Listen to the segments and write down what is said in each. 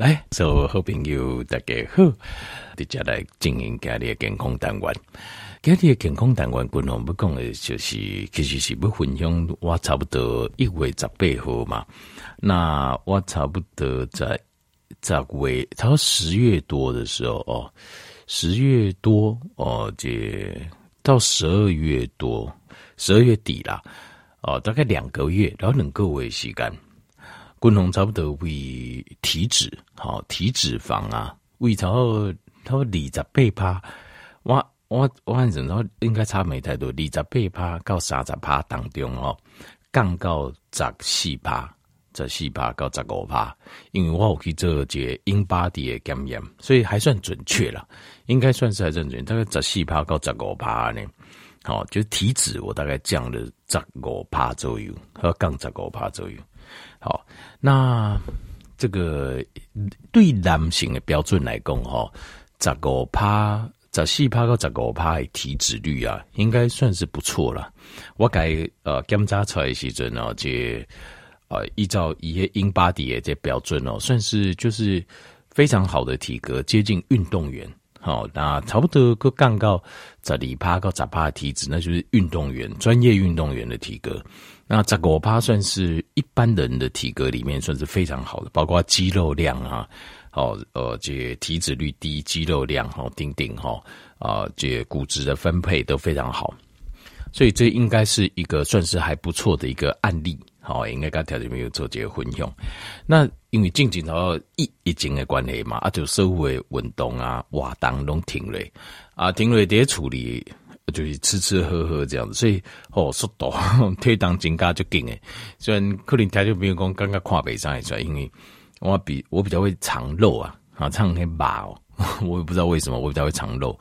来，所有好朋友大家好，大家来经营家里的健康单元。家里的健康单元，共同要讲的就是，其实是要分享我差不多一月十八号嘛。那我差不多在在月，差不多十月多的时候哦，十月多哦，这到十二月多，十二月底啦，哦，大概两个月，然后两个月时间。共同差不多为体脂，好体脂肪啊，为超超二十八趴，我我我反正都应该差没太多，二十八趴到三十趴当中哦，降到十四趴，十四趴到十五趴，因为我有去做这 InBody 的检验，所以还算准确了，应该算是还算准，大概十四趴到十五趴呢，好，就体脂我大概降了十五趴左右，和降十五趴左右。好，那这个对男性的标准来讲，哈，十五趴、十四趴到十五趴的体脂率啊，应该算是不错了。我改呃检查出来的时阵哦，这呃依照一些英巴迪的这标准哦，算是就是非常好的体格，接近运动员。好，那差不多个降到十二趴到十趴的体脂，那就是运动员、专业运动员的体格。那十五趴算是一般人的体格里面算是非常好的，包括肌肉量啊，好呃，这体脂率低，肌肉量好顶顶哈啊，这骨质的分配都非常好，所以这应该是一个算是还不错的一个案例，好，应该跟条件没有做这个混用。那因为近几年疫疫情的关系嘛，啊，就社会运动啊、活动拢停了啊，停了得处理。就是吃吃喝喝这样子，所以哦，速度 推档增加就紧诶。虽然可能他就没有讲刚刚跨北上来出来，因为我比我比较会藏肉啊，啊，藏很饱哦，我也不知道为什么我比较会藏肉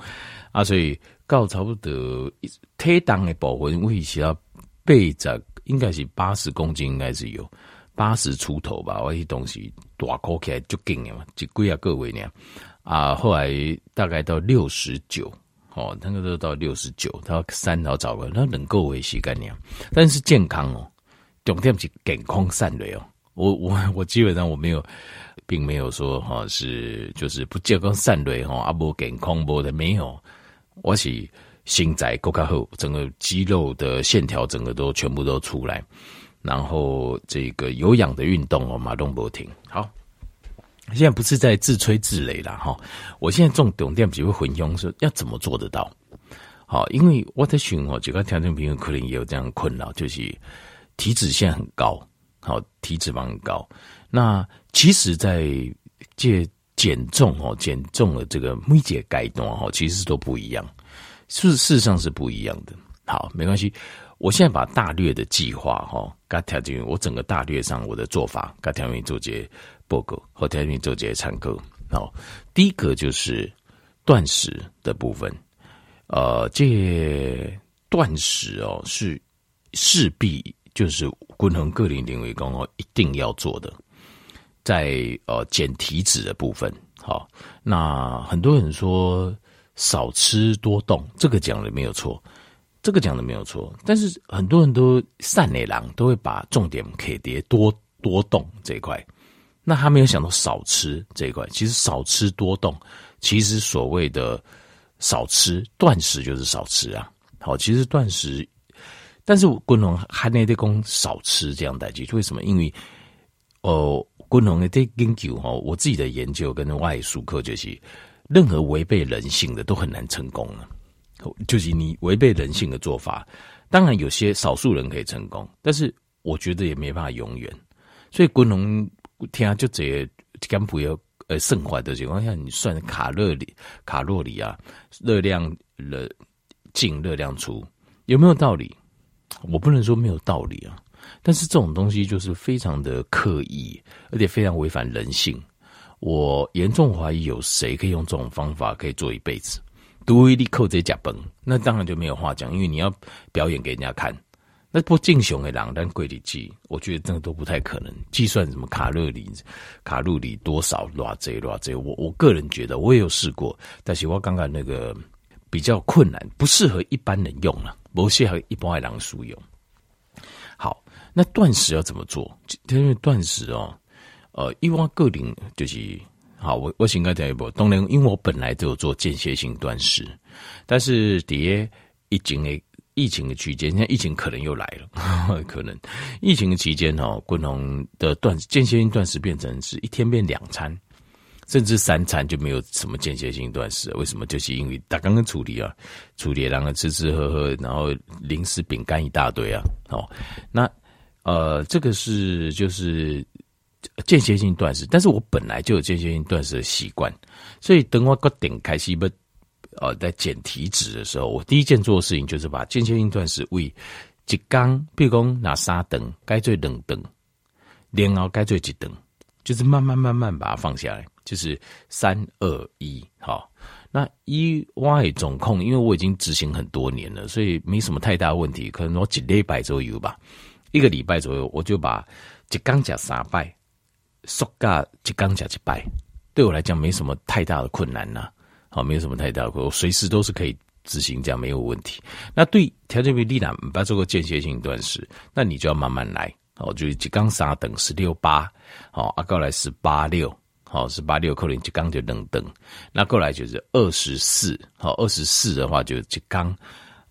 啊，所以到差不多推档的部分，我是要背着应该是八十公斤，应该是有八十出头吧。我些东西大口起来就紧的嘛，就贵啊各位呢啊，后来大概到六十九。哦，那个都到六十九，到三条找个，那能够维系概念，但是健康哦，重点是健康善类哦。我我 我基本上我没有，并没有说哈是就是不健康善类哈，啊不健康不的没有，我是心在够卡后，整个肌肉的线条整个都全部都出来，然后这个有氧的运动哦，马东不停好。现在不是在自吹自擂了哈，我现在重点点只会混用说要怎么做得到？好，因为我在寻哦，几个条件朋友可能也有这样困扰，就是体脂现在很高，好，体脂肪很高。那其实，在这减重哦，减重的这个每节改动哦，其实都不一样，事事实上是不一样的。好，没关系，我现在把大略的计划哈，跟条件我整个大略上我的做法，跟条件做些。报告和条件做这些参考。好，第一个就是断食的部分。呃，这断食哦是势必就是均衡个人领域工哦一定要做的，在呃减体脂的部分。好，那很多人说少吃多动，这个讲的没有错，这个讲的没有错。但是很多人都善内郎都会把重点给叠多多动这一块。那他没有想到少吃这一块，其实少吃多动，其实所谓的少吃断食就是少吃啊。好，其实断食，但是均衡还得讲少吃这样代志，为什么？因为哦，均衡的这研究哈，我自己的研究跟外术课就是，任何违背人性的都很难成功了。就是你违背人性的做法，当然有些少数人可以成功，但是我觉得也没办法永远。所以均衡。听啊，就这减肥要呃生活的情况下，你算卡路里、卡路里啊，热量了进热量出有没有道理？我不能说没有道理啊，但是这种东西就是非常的刻意，而且非常违反人性。我严重怀疑有谁可以用这种方法可以做一辈子？独一粒扣这假崩，那当然就没有话讲，因为你要表演给人家看。那不正常的狼，但贵的计，我觉得这个都不太可能计算什么卡路里，卡路里多少多少多少，我我个人觉得我也有试过，但是我刚刚那个比较困难，不适合一般人用了，不适合一般的狼叔用。好，那断食要怎么做？因为断食哦，呃，以我个人就是好，我我先讲一步，当然，因为我本来就有做间歇性断食，但是底下疫情的疫情的期间，现在疫情可能又来了，可能疫情的期间哦，滚龙的断间歇性断食变成是一天变两餐。甚至三餐就没有什么间歇性断食，为什么？就是因为他刚刚处理啊，处理然后吃吃喝喝，然后零食饼干一大堆啊。哦，那呃，这个是就是间歇性断食，但是我本来就有间歇性断食的习惯，所以等我个点开始不呃在减体脂的时候，我第一件做的事情就是把间歇性断食为一缸，比如讲拿三等，该最冷等，然后该做几等，就是慢慢慢慢把它放下来。就是三二一，好，那一外总控，因为我已经执行很多年了，所以没什么太大问题。可能我几礼拜左右吧，一个礼拜左右，我就把一缸加三拜，缩加一缸加一拜，对我来讲没什么太大的困难呐，好，没有什么太大的困难，我随时都是可以执行，这样没有问题。那对条件比例呢，不要做个间歇性断食，那你就要慢慢来，好，就是一缸三等十六八，好，阿高来十八六。好，十八六扣零就刚就冷灯，那过来就是二十四，好，二十四的话就就刚，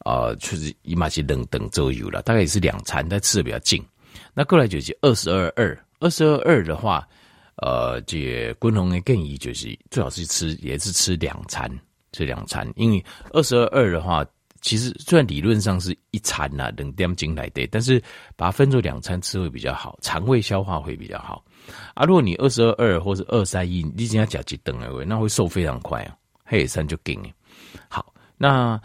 啊，确实一码是冷灯左右了，大概也是两餐，但吃的比较近。那过来就是二十二二，二十二二的话，呃，这滚龙的建议就是最好是吃也是吃两餐，吃两餐，因为二十二二的话。其实虽然理论上是一餐呐，两点进来的，但是把它分作两餐吃会比较好，肠胃消化会比较好。啊，如果你二十二二或者二三一，你今天加几顿而已，那会瘦非常快啊，黑三就给你。好，那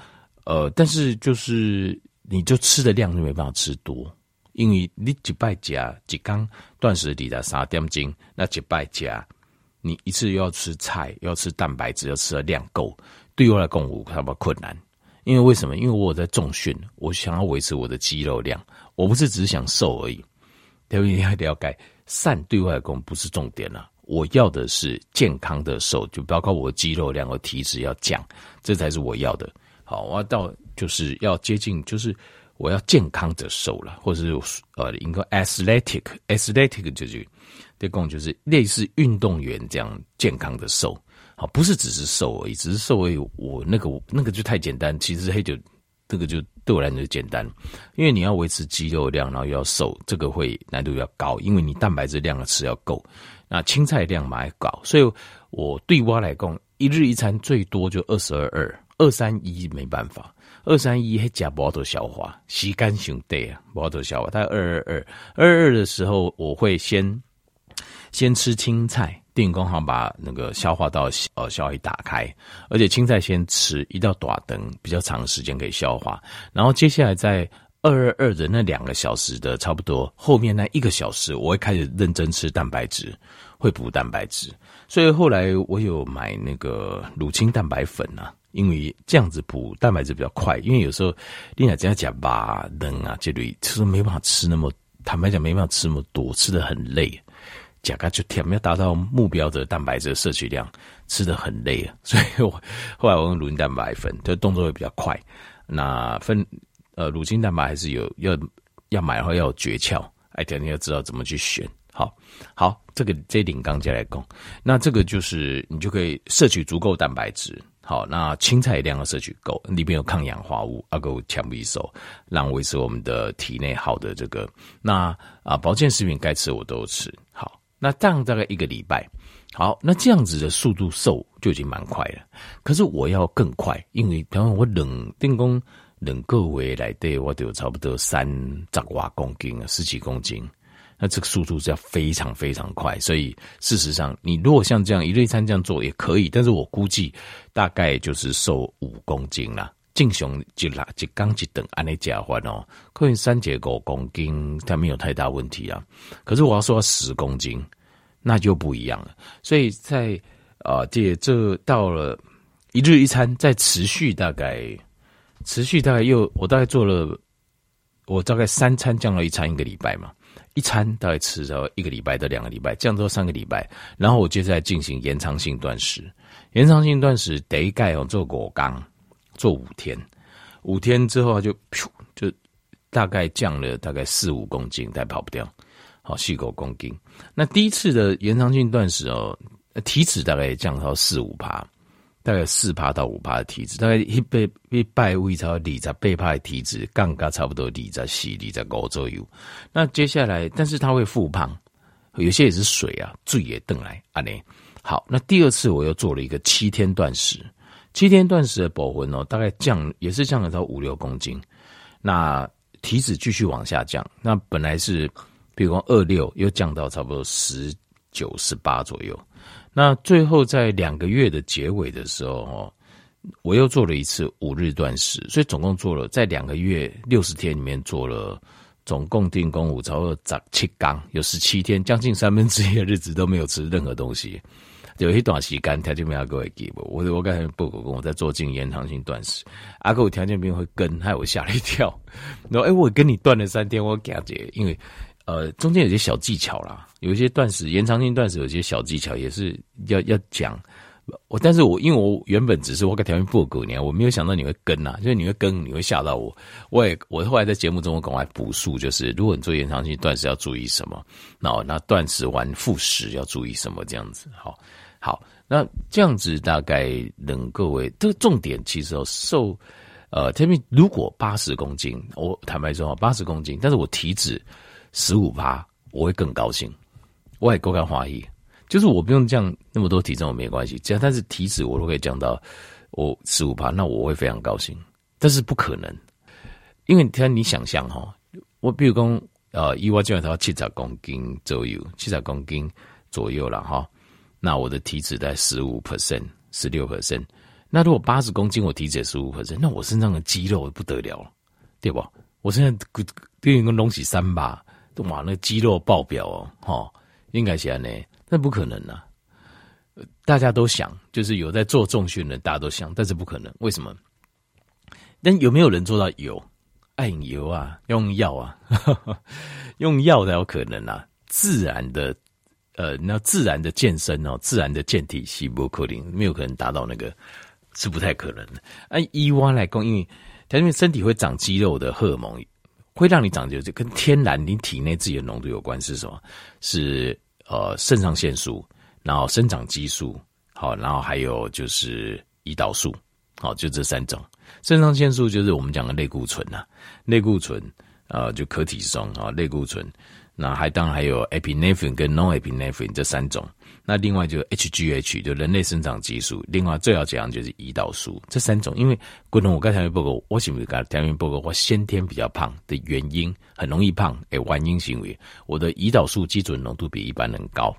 呃，但是就是你就吃的量就没办法吃多，因为你一拜加一缸断食里的三点斤，那一拜加你一次又要吃菜，又要吃蛋白质，要吃的量够，对我来讲我差不困难。因为为什么？因为我有在重训，我想要维持我的肌肉量，我不是只是想瘦而已。特别你要了解，善对外功不是重点了，我要的是健康的瘦，就包括我的肌肉量和体脂要降，这才是我要的。好，我要到就是要接近，就是我要健康的瘦了，或者是呃，一个 athletic，athletic 就是这功就是类似运动员这样健康的瘦。好，不是只是瘦而已，只是瘦而已。我那个那个就太简单，其实黑酒这个就对我来讲就简单，因为你要维持肌肉量，然后又要瘦，这个会难度比较高，因为你蛋白质量的吃要够，那青菜量嘛还高，所以我对我来讲，一日一餐最多就二十二二，二三一没办法，二三一还加摩托消化，时间上对啊，摩托消化。但二二二二二的时候，我会先先吃青菜。电工行把那个消化道呃消化器打开，而且青菜先吃一道短灯，比较长时间可以消化。然后接下来在二二二的那两个小时的差不多后面那一个小时，我会开始认真吃蛋白质，会补蛋白质。所以后来我有买那个乳清蛋白粉啊，因为这样子补蛋白质比较快。因为有时候你俩这样讲吧，冷啊这类其实没办法吃那么，坦白讲没办法吃那么多，吃得很累。甲肝就甜，要达到目标的蛋白质摄取量，吃得很累啊，所以我后来我用乳清蛋白粉，就动作会比较快。那分呃乳清蛋白还是有要要买的话要有诀窍，哎，等你要知道怎么去选。好，好，这个这点刚接来讲，那这个就是你就可以摄取足够蛋白质。好，那青菜量要摄取够，里面有抗氧化物，阿够强不瘦，让维持我们的体内好的这个。那啊保健食品该吃我都吃。好。那这样大概一个礼拜，好，那这样子的速度瘦就已经蛮快了。可是我要更快，因为比方说我冷电工冷个月来对我都有差不多三十瓦公斤啊，十几公斤。那这个速度是要非常非常快，所以事实上，你如果像这样一日一餐这样做也可以，但是我估计大概就是瘦五公斤啦。正常一啦一刚一等按你加换哦，可能三节五公斤，它没有太大问题啊。可是我要说十公斤，那就不一样了。所以在啊，这这到了一日一餐，再持续大概持续大概又我大概做了，我大概三餐降到一餐一个礼拜嘛，一餐大概吃到一个礼拜到两个礼拜，降到三个礼拜，然后我接下来进行延长性断食，延长性断食得盖哦做果缸。做五天，五天之后就噗，就大概降了大概四五公斤，但跑不掉。好，四五公斤。那第一次的延长性断食哦，体脂大概降到四五趴，大概四趴到五趴的体脂，大概一百一百位超二十八趴的体脂，杠杆差不多二十四、二十五左右。那接下来，但是它会复胖，有些也是水啊，醉也瞪来啊呢。好，那第二次我又做了一个七天断食，七天断食的保温哦，大概降也是降了到五六公斤，那体脂继续往下降，那本来是。比如说二六又降到差不多十九、十八左右，那最后在两个月的结尾的时候，我又做了一次五日断食，所以总共做了在两个月六十天里面做了总共定功五超二十七缸，有十七天，将近三分之一的日子都没有吃任何东西，有一段时间条件病各位给我，我我刚才报告跟我在做进延长性断食，阿哥条件病会跟，害我吓了一跳，然后哎，我跟你断了三天，我感觉因为。呃，中间有些小技巧啦，有一些断食延长性断食有些小技巧也是要要讲。我但是我因为我原本只是我给条件不够年，我没有想到你会跟呐，就是你会跟，你会吓到我。我也我后来在节目中我赶快补述，就是如果你做延长性断食要注意什么，那那断食完复食要注意什么这样子。好，好，那这样子大概能各位这个重点其实瘦呃，特别如果八十公斤，我坦白说啊八十公斤，但是我体脂。十五趴，我会更高兴，我也够敢怀疑，就是我不用降那么多体重，我没关系，只要但是体脂我都可以降到我十五趴，那我会非常高兴。但是不可能，因为你看你想象哈，我比如说呃，以我这样的话七十公斤左右，七十公斤左右了哈，那我的体脂在十五 percent，十六 percent，那如果八十公斤我体脂十五 percent，那我身上的肌肉不得了，对吧？我现在跟一个隆起三把。哇，那肌肉爆表哦，齁，应该是这样呢，那不可能啊！大家都想，就是有在做重训的，大家都想，但是不可能，为什么？但有没有人做到有？爱油啊，用药啊，用药才有可能啊！自然的，呃，那自然的健身哦，自然的健体细胞克林没有可能达到那个，是不太可能的。按以我来讲，因为它因为身体会长肌肉的荷尔蒙。会让你长就跟天然你体内自己的浓度有关是什么？是呃肾上腺素，然后生长激素，好，然后还有就是胰岛素，好，就这三种。肾上腺素就是我们讲的类固醇呐，类固醇，呃，就可体松啊，类固醇。那还当然还有 epinephrine 跟 non-epinephrine 这三种。那另外就 HGH 就人类生长激素。另外最要讲就是胰岛素这三种。因为滚龙我刚才报告，我是不是刚才报告我先天比较胖的原因，很容易胖诶，原因行为，我的胰岛素基准浓度比一般人高，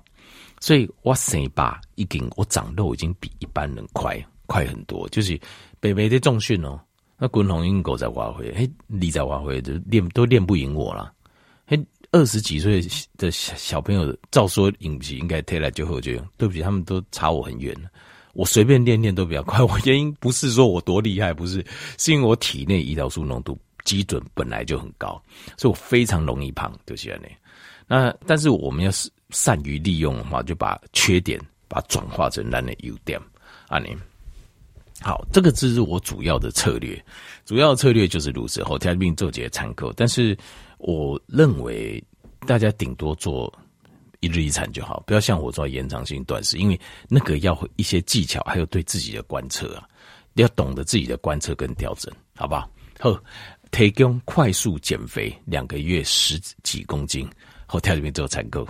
所以我生把已经我长肉已经比一般人快快很多。就是北北的重训哦，那滚龙英狗在挖灰，嘿，你在挖灰就练都练不赢我了，嘿。二十几岁的小朋友，照说影集应该推来就后就用。对不起，他们都差我很远。我随便练练都比较快。我原因不是说我多厉害，不是，是因为我体内胰岛素浓度基准本来就很高，所以我非常容易胖。就是这样。那但是我们要是善于利用的话，就把缺点把它转化成咱的优点。啊，你好，这个只是我主要的策略，主要的策略就是如此。后天命做节参考，但是。我认为大家顶多做一日一餐就好，不要像我做延长性断食，因为那个要一些技巧，还有对自己的观测啊，要懂得自己的观测跟调整，好不好？好，提供快速减肥两个月十几公斤，后跳里面做采购。